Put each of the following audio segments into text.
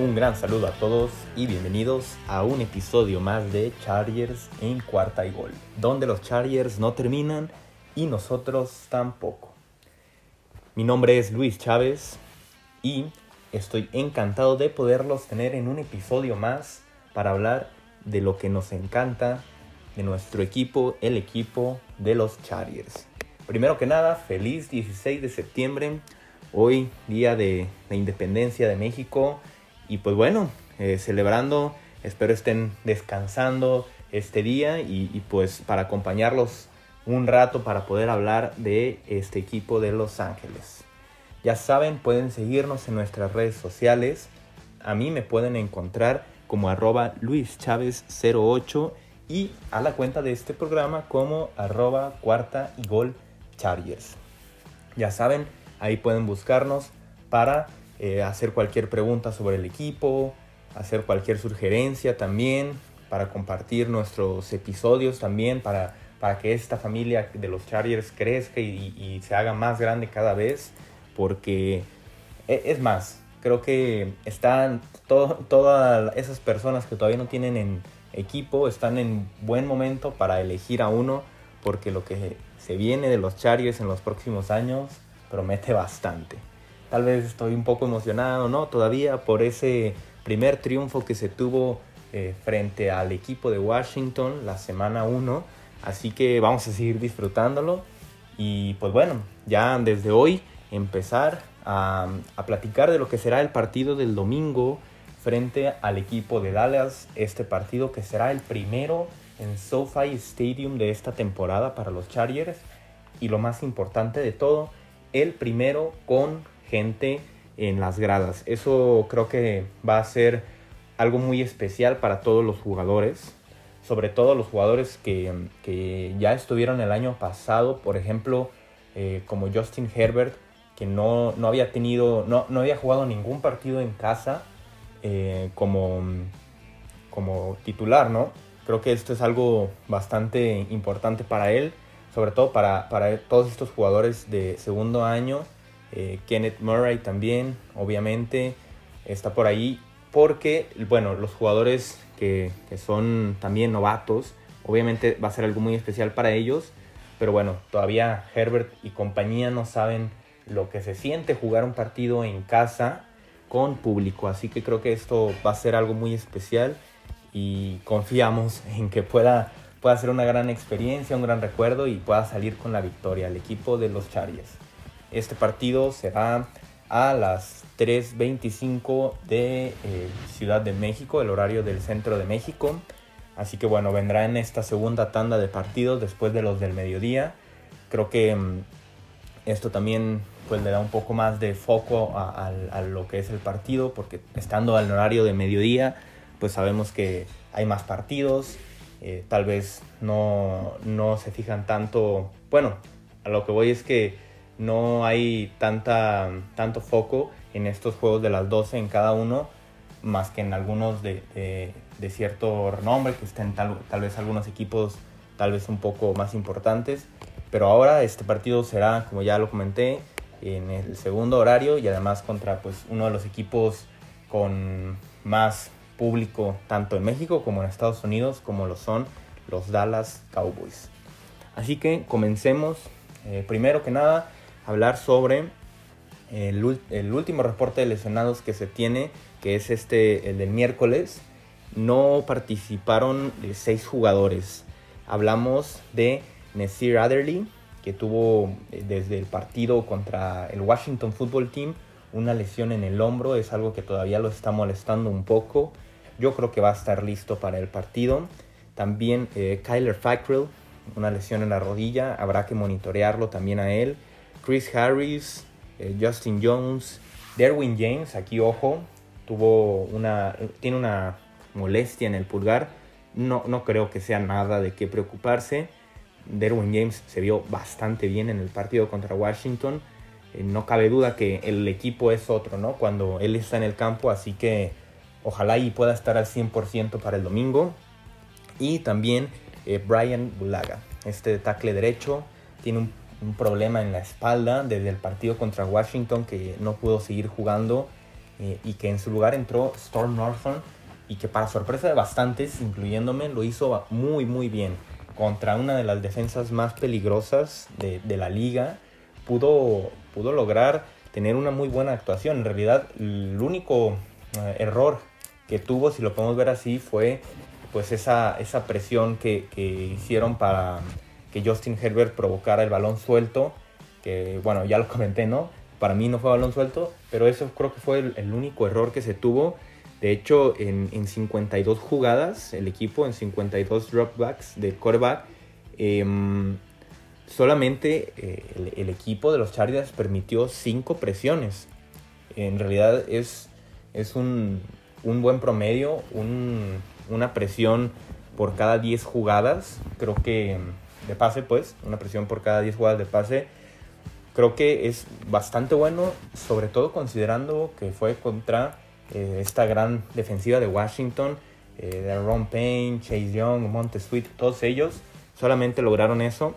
Un gran saludo a todos y bienvenidos a un episodio más de Chargers en cuarta y gol, donde los Chargers no terminan y nosotros tampoco. Mi nombre es Luis Chávez y estoy encantado de poderlos tener en un episodio más para hablar de lo que nos encanta de nuestro equipo, el equipo de los Chargers. Primero que nada, feliz 16 de septiembre, hoy día de la independencia de México y pues bueno, eh, celebrando, espero estén descansando este día y, pues para acompañarlos un rato para poder hablar de este equipo de Los Ángeles. Ya saben, pueden seguirnos en nuestras redes sociales. A mí me pueden encontrar como arroba luischavez08 y a la cuenta de este programa como arroba cuarta y gol chargers. Ya saben, ahí pueden buscarnos para eh, hacer cualquier pregunta sobre el equipo, hacer cualquier sugerencia también, para compartir nuestros episodios también, para, para que esta familia de los Chargers crezca y, se haga más grande cada vez, porque e, es más, creo que están todas esas personas que todavía no tienen en equipo, están en buen momento para elegir a uno, porque lo que se viene de los Chargers en los próximos años promete bastante. Tal vez estoy un poco emocionado, ¿no? Todavía por ese primer triunfo que se tuvo eh, frente al equipo de Washington la semana 1. Así que vamos a seguir disfrutándolo. Y pues bueno, ya desde hoy empezar a, a platicar de lo que será el partido del domingo frente al equipo de Dallas. Este partido que será el primero en SoFi Stadium de esta temporada para los Chargers. Y lo más importante de todo, el primero con gente en las gradas. Eso creo que va a ser algo muy especial para todos los jugadores, sobre todo los jugadores que, ya estuvieron el año pasado, por ejemplo, eh, como Justin Herbert, que no, no había tenido, no, no, había jugado ningún partido en casa eh, como, como titular, ¿no? Creo que esto es algo bastante importante para él, sobre todo para, para todos estos jugadores de segundo año eh, Kenneth Murray también, obviamente, está por ahí. Porque, bueno, los jugadores que, son también novatos, obviamente va a ser algo muy especial para ellos. Pero bueno, todavía Herbert y compañía no saben lo que se siente jugar un partido en casa con público. Así que creo que esto va a ser algo muy especial y confiamos en que pueda, pueda ser una gran experiencia, un gran recuerdo y pueda salir con la victoria el equipo de los Chargers. Este partido será a las 3.25 de eh, Ciudad de México, el horario del centro de México. Así que bueno, vendrá en esta segunda tanda de partidos después de los del mediodía. Creo que mm, esto también pues, le da un poco más de foco a, lo que es el partido, porque estando al horario de mediodía, pues sabemos que hay más partidos. Eh, tal vez no, no se fijan tanto. Bueno, a lo que voy es que no hay tanta, tanto foco en estos juegos de las 12 en cada uno, más que en algunos de, cierto renombre, que estén tal, vez algunos equipos tal vez un poco más importantes. Pero ahora este partido será, como ya lo comenté, en el segundo horario y además contra pues, uno de los equipos con más público tanto en México como en Estados Unidos, como lo son los Dallas Cowboys. Así que comencemos. Eh, primero que nada, hablar sobre el, último reporte de lesionados que se tiene, que es este, el del miércoles. No participaron seis jugadores. Hablamos de Nasir Adderley, que tuvo eh, desde el partido contra el Washington Football Team una lesión en el hombro. Es algo que todavía lo está molestando un poco. Yo creo que va a estar listo para el partido. También eh, Kyler Fackrell, una lesión en la rodilla. Habrá que monitorearlo también a él. Chris Harris, eh, Justin Jones, Derwin James, aquí ojo, tuvo una, tiene una molestia en el pulgar. No, no creo que sea nada de qué preocuparse. Derwin James se vio bastante bien en el partido contra Washington. Eh, no cabe duda que el equipo es otro, ¿no? Cuando él está en el campo, así que ojalá y pueda estar al 100% para el domingo. Y también eh, Brian Bulaga, este tackle derecho, tiene un un problema en la espalda desde el partido contra Washington que no pudo seguir jugando eh, y que en su lugar entró Storm Norton y que para sorpresa de bastantes, incluyéndome, lo hizo muy muy bien contra una de las defensas más peligrosas de, la liga. Pudo, pudo lograr tener una muy buena actuación. En realidad, el único eh, error que tuvo, si lo podemos ver así, fue pues esa, esa presión que, hicieron para que Justin Herbert provocara el balón suelto, que bueno, ya lo comenté, ¿no? Para mí no fue balón suelto, pero eso creo que fue el, el único error que se tuvo. De hecho, en, en, 52 jugadas, el equipo en 52 dropbacks de quarterback, eh, solamente eh, el, el, equipo de los Chargers permitió 5 presiones. En realidad es, es un, un buen promedio, un, una presión por cada 10 jugadas, creo que de pase pues, una presión por cada 10 jugadas de pase, creo que es bastante bueno, sobre todo considerando que fue contra eh, esta gran defensiva de Washington, eh, de Ron Payne, Chase Young, Monte Sweet, todos ellos solamente lograron eso.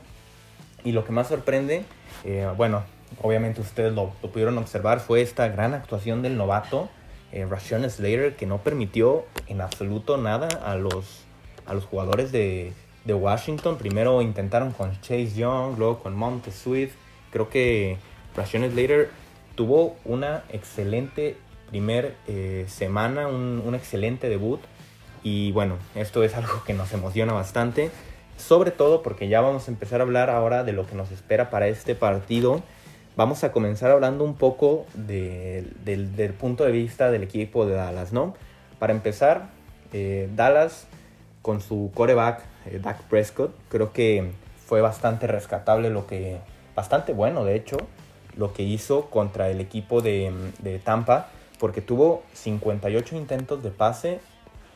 Y lo que más sorprende, eh, bueno, obviamente ustedes lo, lo, pudieron observar, fue esta gran actuación del novato, eh, Rashawn Slater, que no permitió en absoluto nada a los, a los jugadores de, de Washington. Primero intentaron con Chase Young, luego con Monte Sweet. Creo que Rashawn Slater tuvo una excelente primer eh, semana, un, un, excelente debut. Y bueno, esto es algo que nos emociona bastante. Sobre todo porque ya vamos a empezar a hablar ahora de lo que nos espera para este partido. Vamos a comenzar hablando un poco de, del, punto de vista del equipo de Dallas, ¿no? Para empezar, eh, Dallas con su coreback, eh, Dak Prescott, creo que fue bastante rescatable lo que, bastante bueno de hecho, lo que hizo contra el equipo de, Tampa porque tuvo 58 intentos de pase,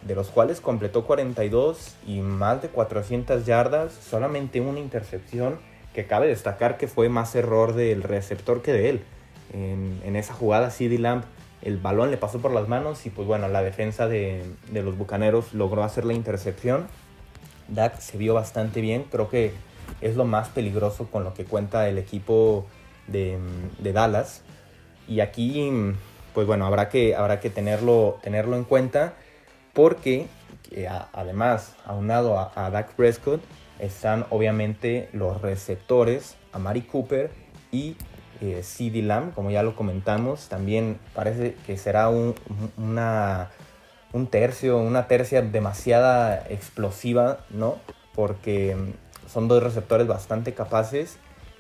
de los cuales completó 42 y más de 400 yardas, solamente una intercepción, que cabe destacar que fue más error del receptor que de él. En, en esa jugada, CD Lamb, el balón le pasó por las manos y pues bueno, la defensa de, de los Bucaneros logró hacer la intercepción. Dak se vio bastante bien, creo que es lo más peligroso con lo que cuenta el equipo de, de Dallas. Y aquí pues bueno, habrá que, habrá que tenerlo, tenerlo en cuenta porque eh, además, aunado a, a Dak Prescott, están obviamente los receptores, a Mari Cooper y eh, CD Lamb, como ya lo comentamos, también parece que será un, una, un tercio, una tercia demasiada explosiva, ¿no? Porque son dos receptores bastante capaces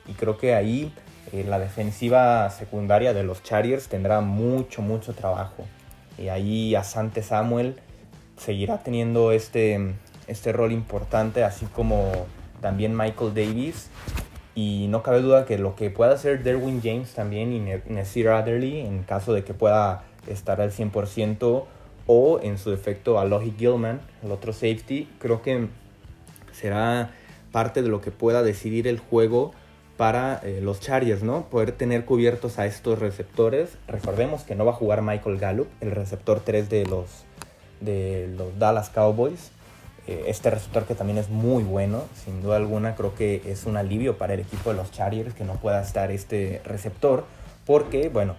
y creo que ahí eh, la defensiva secundaria de los Chargers tendrá mucho, mucho trabajo. Y ahí Asante Samuel seguirá teniendo este, este rol importante, así como también Michael Davis. Y no cabe duda que lo que pueda hacer Derwin James también y Nasir Adderley, en caso de que pueda estar al 100%, o en su defecto Alohi Gilman, el otro safety, creo que será parte de lo que pueda decidir el juego para eh, los Chargers, ¿no? Poder tener cubiertos a estos receptores. Recordemos que no va a jugar Michael Gallup, el receptor 3 de los, de los Dallas Cowboys. Eh, este receptor que también es muy bueno, sin duda alguna creo que es un alivio para el equipo de los Chargers que no pueda estar este receptor, porque, bueno,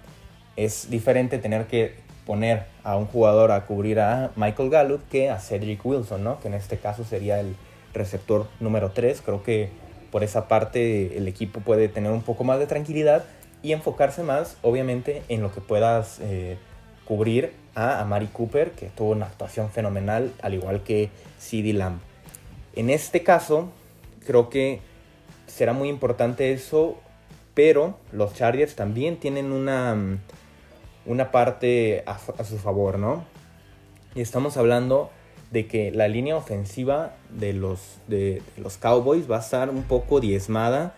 es diferente tener que poner a un jugador a cubrir a Michael Gallup que a Cedric Wilson, ¿no? Que en este caso sería el receptor número 3. Creo que por esa parte el equipo puede tener un poco más de tranquilidad y enfocarse más, obviamente, en lo que puedas eh, cubrir a Amari Cooper, que tuvo una actuación fenomenal, al igual que CD Lamb. En este caso, creo que será muy importante eso, pero los Chargers también tienen una, una parte a, su favor, ¿no? Y estamos hablando de que la línea ofensiva de los, de, de los Cowboys va a estar un poco diezmada.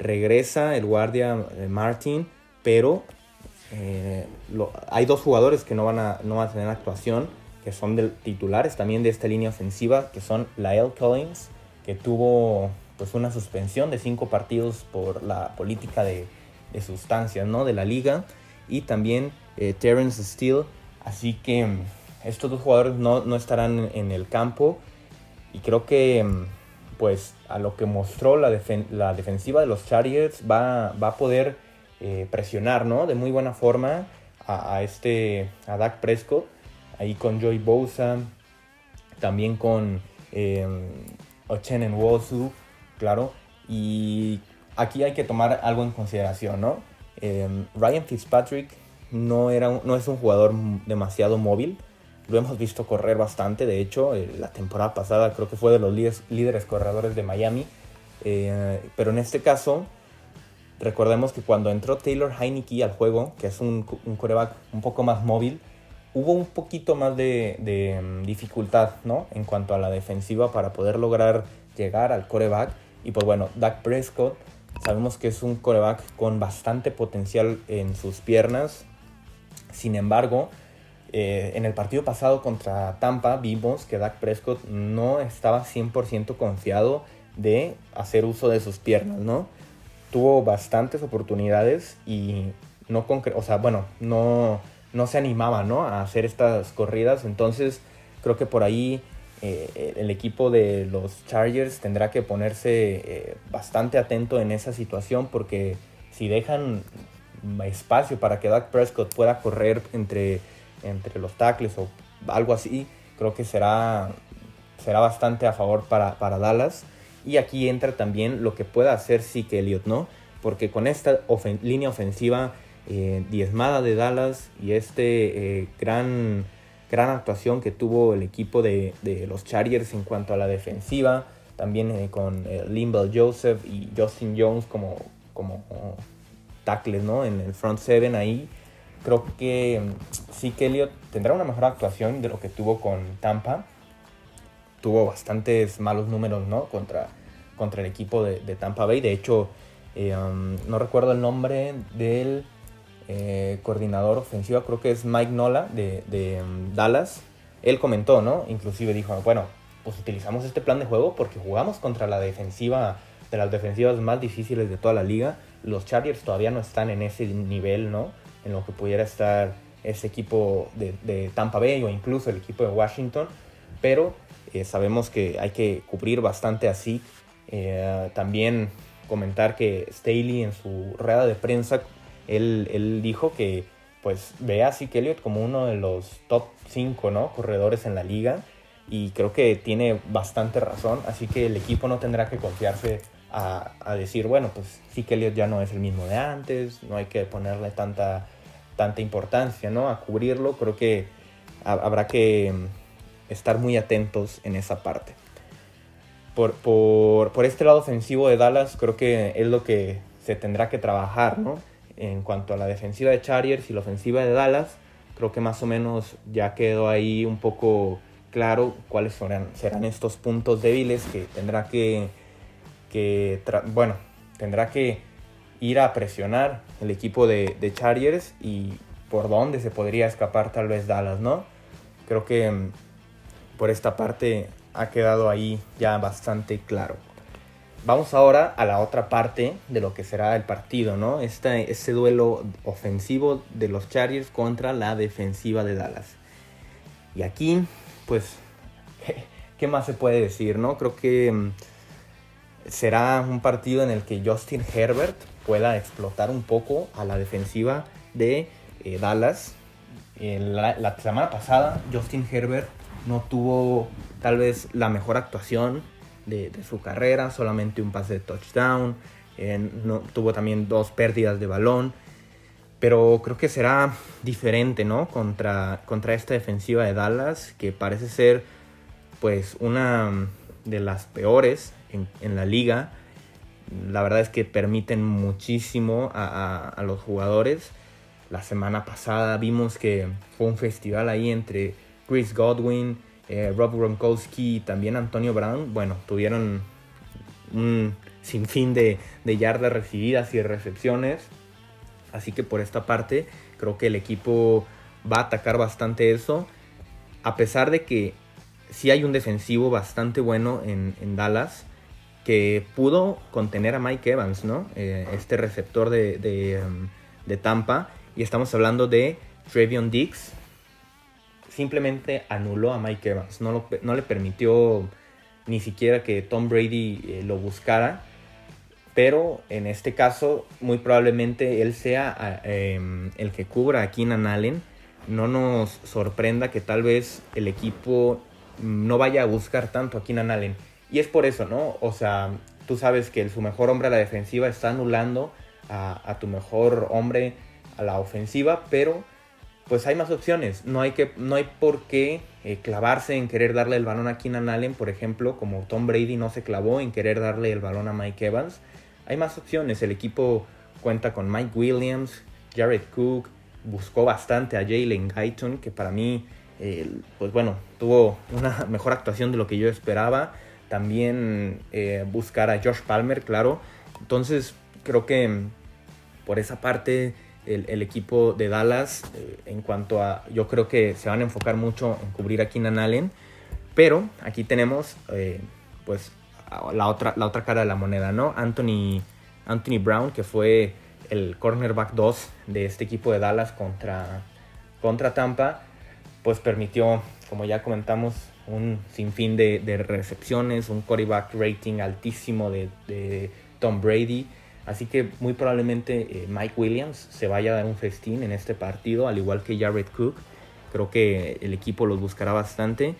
Regresa el guardia eh, Martin, pero eh, hay dos jugadores que no van, a, no van a tener actuación, que son de, titulares también de esta línea ofensiva, que son Lael Collins, que tuvo pues una suspensión de cinco partidos por la política de, sustancias ¿no? de la liga, y también eh, Terrence Steele. Así que estos dos jugadores no, no estarán en el campo y creo que pues a lo que mostró la, defen la defensiva de los Chargers va, va a poder eh, presionar de muy buena forma a, este, a Dak Prescott, ahí con Joey Bosa, también con eh, Ochen Wosu, claro, y aquí hay que tomar algo en consideración, ¿no? Em, Ryan Fitzpatrick no, era, no es un jugador demasiado móvil, lo hemos visto correr bastante, de hecho, eh, la temporada pasada creo que fue de los líderes, corredores de Miami, eh, pero en este caso, recordemos que cuando entró Taylor Heineke al juego, que es un, un coreback un poco más móvil, hubo un poquito más de, mm, dificultad, ¿no? En cuanto a la defensiva para poder lograr llegar al coreback. Y pues bueno, Dak Prescott sabemos que es un coreback con bastante potencial en sus piernas. Sin embargo, eh, en el partido pasado contra Tampa vimos que Dak Prescott no estaba 100% confiado de hacer uso de sus piernas, ¿no? Tuvo bastantes oportunidades y no, o sea, bueno, no, no se animaba, ¿no? A hacer estas corridas, entonces creo que por ahí eh, el equipo de los Chargers tendrá que ponerse eh, bastante atento en esa situación porque si dejan espacio para que Dak Prescott pueda correr entre, entre los tackles o algo así, creo que será, será bastante a favor para, para Dallas. Y aquí entra también lo que pueda hacer Zeke Elliott, ¿no? Porque con esta línea ofensiva eh, diezmada de Dallas y este gran gran actuación que tuvo el equipo de, los Chargers en cuanto a la defensiva, también eh, con eh, Limbel Joseph y Justin Jones como, como ¿no? en el front seven ahí. Creo que mm, sí que Elliott tendrá una mejor actuación de lo que tuvo con Tampa. Tuvo bastantes malos números ¿no? contra, contra el equipo de, Tampa Bay. De hecho, eh, um, no recuerdo el nombre del eh, coordinador ofensivo, creo que es Mike Nola de, um, Dallas, él comentó, ¿no? Inclusive dijo, bueno, pues utilizamos este plan de juego porque jugamos contra la defensiva, de las defensivas más difíciles de toda la liga. Los Chargers todavía no están en ese nivel, ¿no? En lo que pudiera estar ese equipo de, Tampa Bay o incluso el equipo de Washington, pero eh, sabemos que hay que cubrir bastante así. Eh, también comentar que Staley en su rueda de prensa él, dijo que pues ve a Zeke Elliott como uno de los top 5 ¿no? corredores en la liga y creo que tiene bastante razón, así que el equipo no tendrá que confiarse a, decir, bueno, pues Zeke Elliott ya no es el mismo de antes, no hay que ponerle tanta, tanta importancia ¿no? a cubrirlo, creo que habrá que estar muy atentos en esa parte. Por, por, por este lado ofensivo de Dallas creo que es lo que se tendrá que trabajar, ¿no? en cuanto a la defensiva de Chargers y la ofensiva de Dallas, creo que más o menos ya quedó ahí un poco claro cuáles serán, serán estos puntos débiles que tendrá que, que bueno, tendrá que ir a presionar el equipo de, de Chargers y por dónde se podría escapar tal vez Dallas, ¿no? Creo que mm, por esta parte ha quedado ahí ya bastante claro. Vamos ahora a la otra parte de lo que será el partido, ¿no? Este, este duelo ofensivo de los Chargers contra la defensiva de Dallas. Y aquí, pues, ¿qué, más se puede decir, no? Creo que mm, será un partido en el que Justin Herbert pueda explotar un poco a la defensiva de eh, Dallas. la, la semana pasada, Justin Herbert no tuvo tal vez la mejor actuación de, su carrera, solamente un pase de touchdown, no, tuvo también dos pérdidas de balón, pero creo que será diferente, ¿no? Contra, contra esta defensiva de Dallas, que parece ser pues una de las peores en, la liga. La verdad es que permiten muchísimo a los jugadores. La semana pasada vimos que fue un festival ahí entre Chris Godwin, eh, Rob Gronkowski y también Antonio Brown, bueno, tuvieron un sinfín de, yardas recibidas y recepciones. Así que por esta parte creo que el equipo va a atacar bastante eso. A pesar de que sí hay un defensivo bastante bueno en, Dallas que pudo contener a Mike Evans, ¿no? Eh, este receptor de, um, de, Tampa. Y estamos hablando de Trevion Dix, simplemente anuló a Mike Evans. No, no le permitió ni siquiera que Tom Brady eh, lo buscara. pero en este caso muy probablemente él sea em, el que cubra a Keenan Allen. No nos sorprenda que tal vez el equipo no vaya a buscar tanto a Keenan Allen. Y es por eso, ¿no? O sea, tú sabes que su mejor hombre a la defensiva está anulando a, tu mejor hombre a la ofensiva, pero pues hay más opciones. No hay, que, no hay por qué eh, clavarse en querer darle el balón a Keenan Allen, por ejemplo, como Tom Brady no se clavó en querer darle el balón a Mike Evans. Hay más opciones. El equipo cuenta con Mike Williams, Jared Cook, buscó bastante a Jalen Guyton, que para mí, pues bueno, tuvo una mejor actuación de lo que yo esperaba. También eh, buscar a Josh Palmer, claro. Entonces, creo que mm, por esa parte el, equipo de Dallas, eh, en cuanto a, yo creo que se van a enfocar mucho en cubrir a Keenan Allen. Pero aquí tenemos, eh, pues, la otra, la otra cara de la moneda, ¿no? Anthony, Anthony Brown, que fue el cornerback 2 de este equipo de Dallas contra, contra Tampa, pues permitió, como ya comentamos, un sinfín de, de recepciones, un quarterback rating altísimo de, Tom Brady. Así que muy probablemente eh, Mike Williams se vaya a dar un festín en este partido, al igual que Jared Cook. Creo que el equipo los buscará bastante.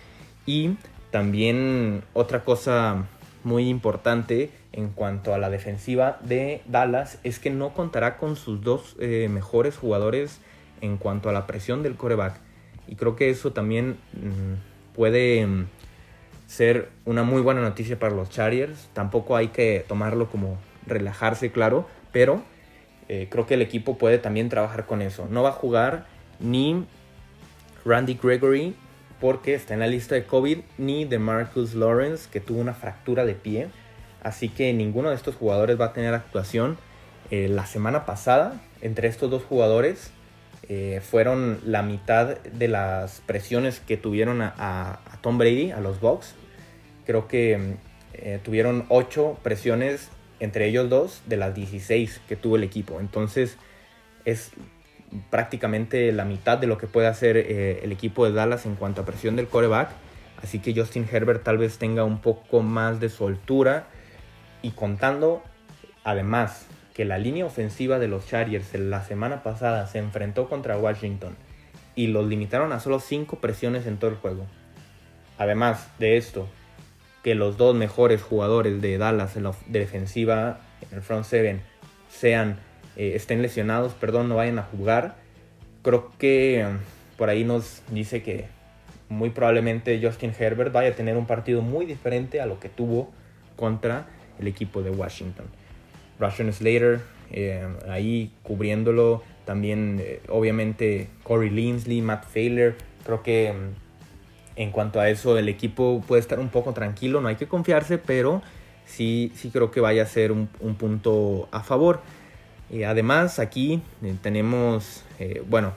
Y también otra cosa muy importante en cuanto a la defensiva de Dallas es que no contará con sus dos eh, mejores jugadores en cuanto a la presión del coreback. Y creo que eso también mm, puede mm, ser una muy buena noticia para los Chargers. Tampoco hay que tomarlo como relajarse, claro, pero eh, creo que el equipo puede también trabajar con eso. No va a jugar ni Randy Gregory porque está en la lista de COVID, ni de Marcus Lawrence, que tuvo una fractura de pie. Así que ninguno de estos jugadores va a tener actuación. Eh, la semana pasada, entre estos dos jugadores, eh, fueron la mitad de las presiones que tuvieron a, Tom Brady, a los Bucks. Creo que eh, tuvieron 8 presiones entre ellos dos de las 16 que tuvo el equipo. Entonces es prácticamente la mitad de lo que puede hacer eh, el equipo de Dallas en cuanto a presión del coreback. Así que Justin Herbert tal vez tenga un poco más de soltura. Y contando además que la línea ofensiva de los Chargers la semana pasada se enfrentó contra Washington y los limitaron a solo 5 presiones en todo el juego. Además de esto, que los dos mejores jugadores de Dallas en la defensiva, en el front seven, sean eh, estén lesionados, perdón, no vayan a jugar. Creo que um, por ahí nos dice que muy probablemente Justin Herbert vaya a tener un partido muy diferente a lo que tuvo contra el equipo de Washington. Russian Slater eh, ahí cubriéndolo, también eh, obviamente Corey Linsley, Matt Failer, creo que um, en cuanto a eso el equipo puede estar un poco tranquilo, no hay que confiarse, pero sí, sí creo que vaya a ser un, un punto a favor. Y además aquí eh, tenemos, eh, bueno,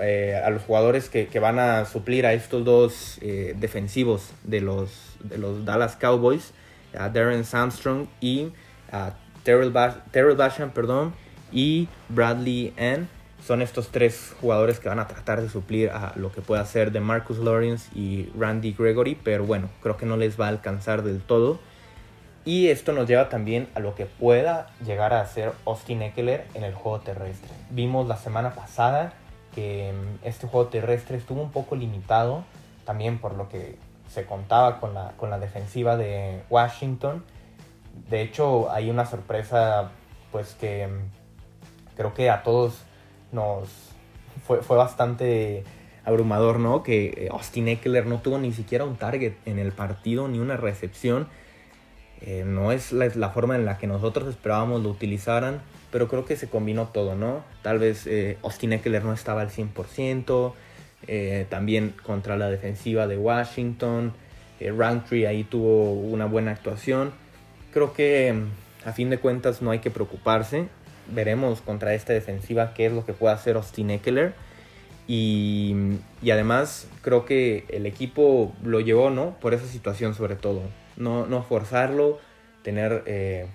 eh, a, los jugadores que, van a suplir a estos dos defensivos de los, de los Dallas Cowboys, a Darren Armstrong y a Terrell, Basham perdón, y Bradley N. Son estos tres jugadores que van a tratar de suplir a lo que pueda hacer de Marcus Lawrence y Randy Gregory, pero bueno, creo que no les va a alcanzar del todo. Y esto nos lleva también a lo que pueda llegar a hacer Austin Eckler en el juego terrestre. Vimos la semana pasada que mm, este juego terrestre estuvo un poco limitado, también por lo que se contaba con la, con la defensiva de Washington. De hecho, hay una sorpresa, pues que mm, creo que a todos nos fue, fue bastante abrumador, ¿no? Que eh, Austin Eckler no tuvo ni siquiera un target en el partido, ni una recepción. Eh, no es la, forma en la que nosotros esperábamos lo utilizaran, pero creo que se combinó todo, ¿no? Tal vez eh, Austin Eckler no estaba al 100%, eh, también contra la defensiva de Washington, Roundtree ahí tuvo una buena actuación. Creo que mm, a fin de cuentas no hay que preocuparse. Veremos contra esta defensiva qué es lo que puede hacer Austin Eckler. Y, además creo que el equipo lo llevó, ¿no? Por esa situación sobre todo no, forzarlo, tener, eh,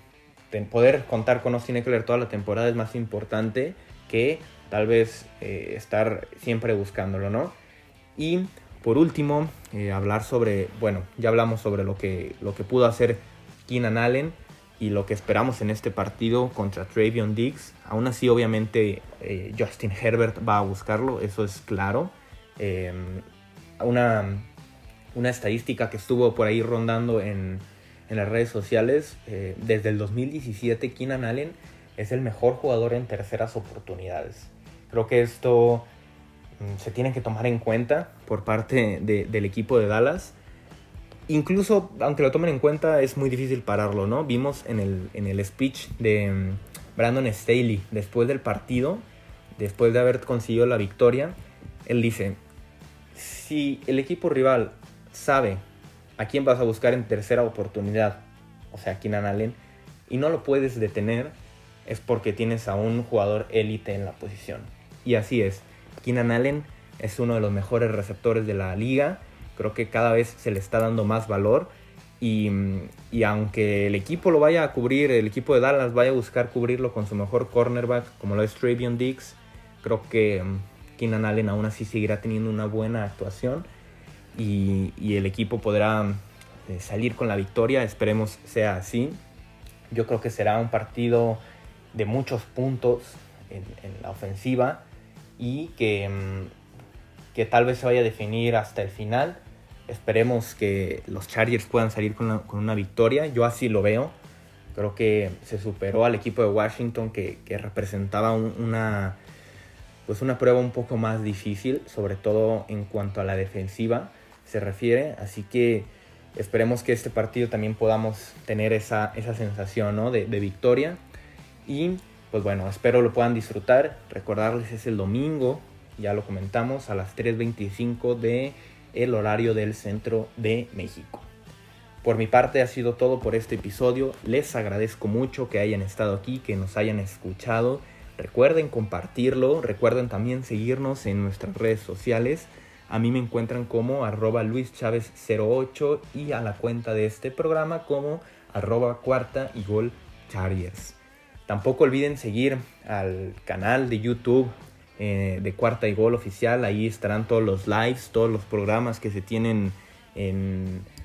poder contar con Austin Eckler toda la temporada es más importante que tal vez eh, estar siempre buscándolo, ¿no? Y por último, eh, hablar sobre, bueno, ya hablamos sobre lo que, lo que pudo hacer Keenan Allen, y lo que esperamos en este partido contra Travion Diggs. Aún así, obviamente, eh, Justin Herbert va a buscarlo, eso es claro. Em, una, una, estadística que estuvo por ahí rondando en, en las redes sociales, eh, desde el 2017 Keenan Allen es el mejor jugador en terceras oportunidades. Creo que esto mm, se tiene que tomar en cuenta por parte del equipo de Dallas incluso aunque lo tomen en cuenta es muy difícil pararlo, ¿no? Vimos en el, en el speech de mm, Brandon Staley después del partido, después de haber conseguido la victoria, él dice, si el equipo rival sabe a quién vas a buscar en tercera oportunidad, o sea, a Keenan Allen, y no lo puedes detener, es porque tienes a un jugador élite en la posición. Y así es, Keenan Allen es uno de los mejores receptores de la liga, Creo que cada vez se le está dando más valor. Y, aunque el equipo lo vaya a cubrir, el equipo de Dallas vaya a buscar cubrirlo con su mejor cornerback, como lo es Travion Diggs, creo que um, Keenan Allen aún así seguirá teniendo una buena actuación y, el equipo podrá eh, salir con la victoria. Esperemos sea así. Yo creo que será un partido de muchos puntos en, la ofensiva y que, um, que tal vez se vaya a definir hasta el final Esperemos que los Chargers puedan salir con, una victoria. Yo así lo veo. Creo que se superó al equipo de Washington que, representaba una, pues una prueba un poco más difícil, sobre todo en cuanto a la defensiva se refiere. Así que esperemos que este partido también podamos tener esa, esa sensación de, de victoria. Y pues bueno, espero lo puedan disfrutar. Recordarles es el domingo, ya lo comentamos, a las 3.25 de el horario del centro de México. Por mi parte ha sido todo por este episodio. Les agradezco mucho que hayan estado aquí, que nos hayan escuchado. Recuerden compartirlo, recuerden también seguirnos en nuestras redes sociales. A mí me encuentran como arroba luischavez08 y a la cuenta de este programa como arroba cuarta y. Tampoco olviden seguir al canal de YouTube eh, de Cuarta y Gol oficial. Ahí estarán todos los lives, todos los programas que se tienen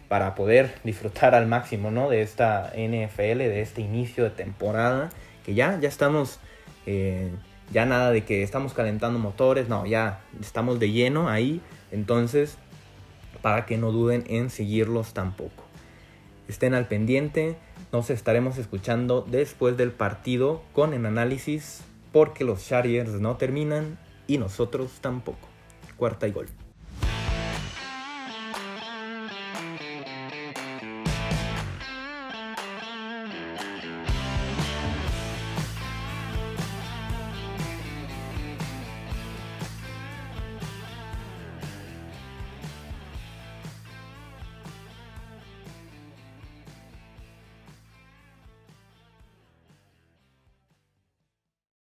para poder disfrutar al máximo ¿no? de esta NFL, de este inicio de temporada. Que ya, ya estamos, eh, ya nada de que estamos calentando motores, no, ya estamos de lleno ahí. Entonces, para que no duden en seguirlos tampoco. Estén al pendiente, nos estaremos escuchando después del partido con el análisis porque los Chargers no terminan y nosotros tampoco. Cuarta y gol.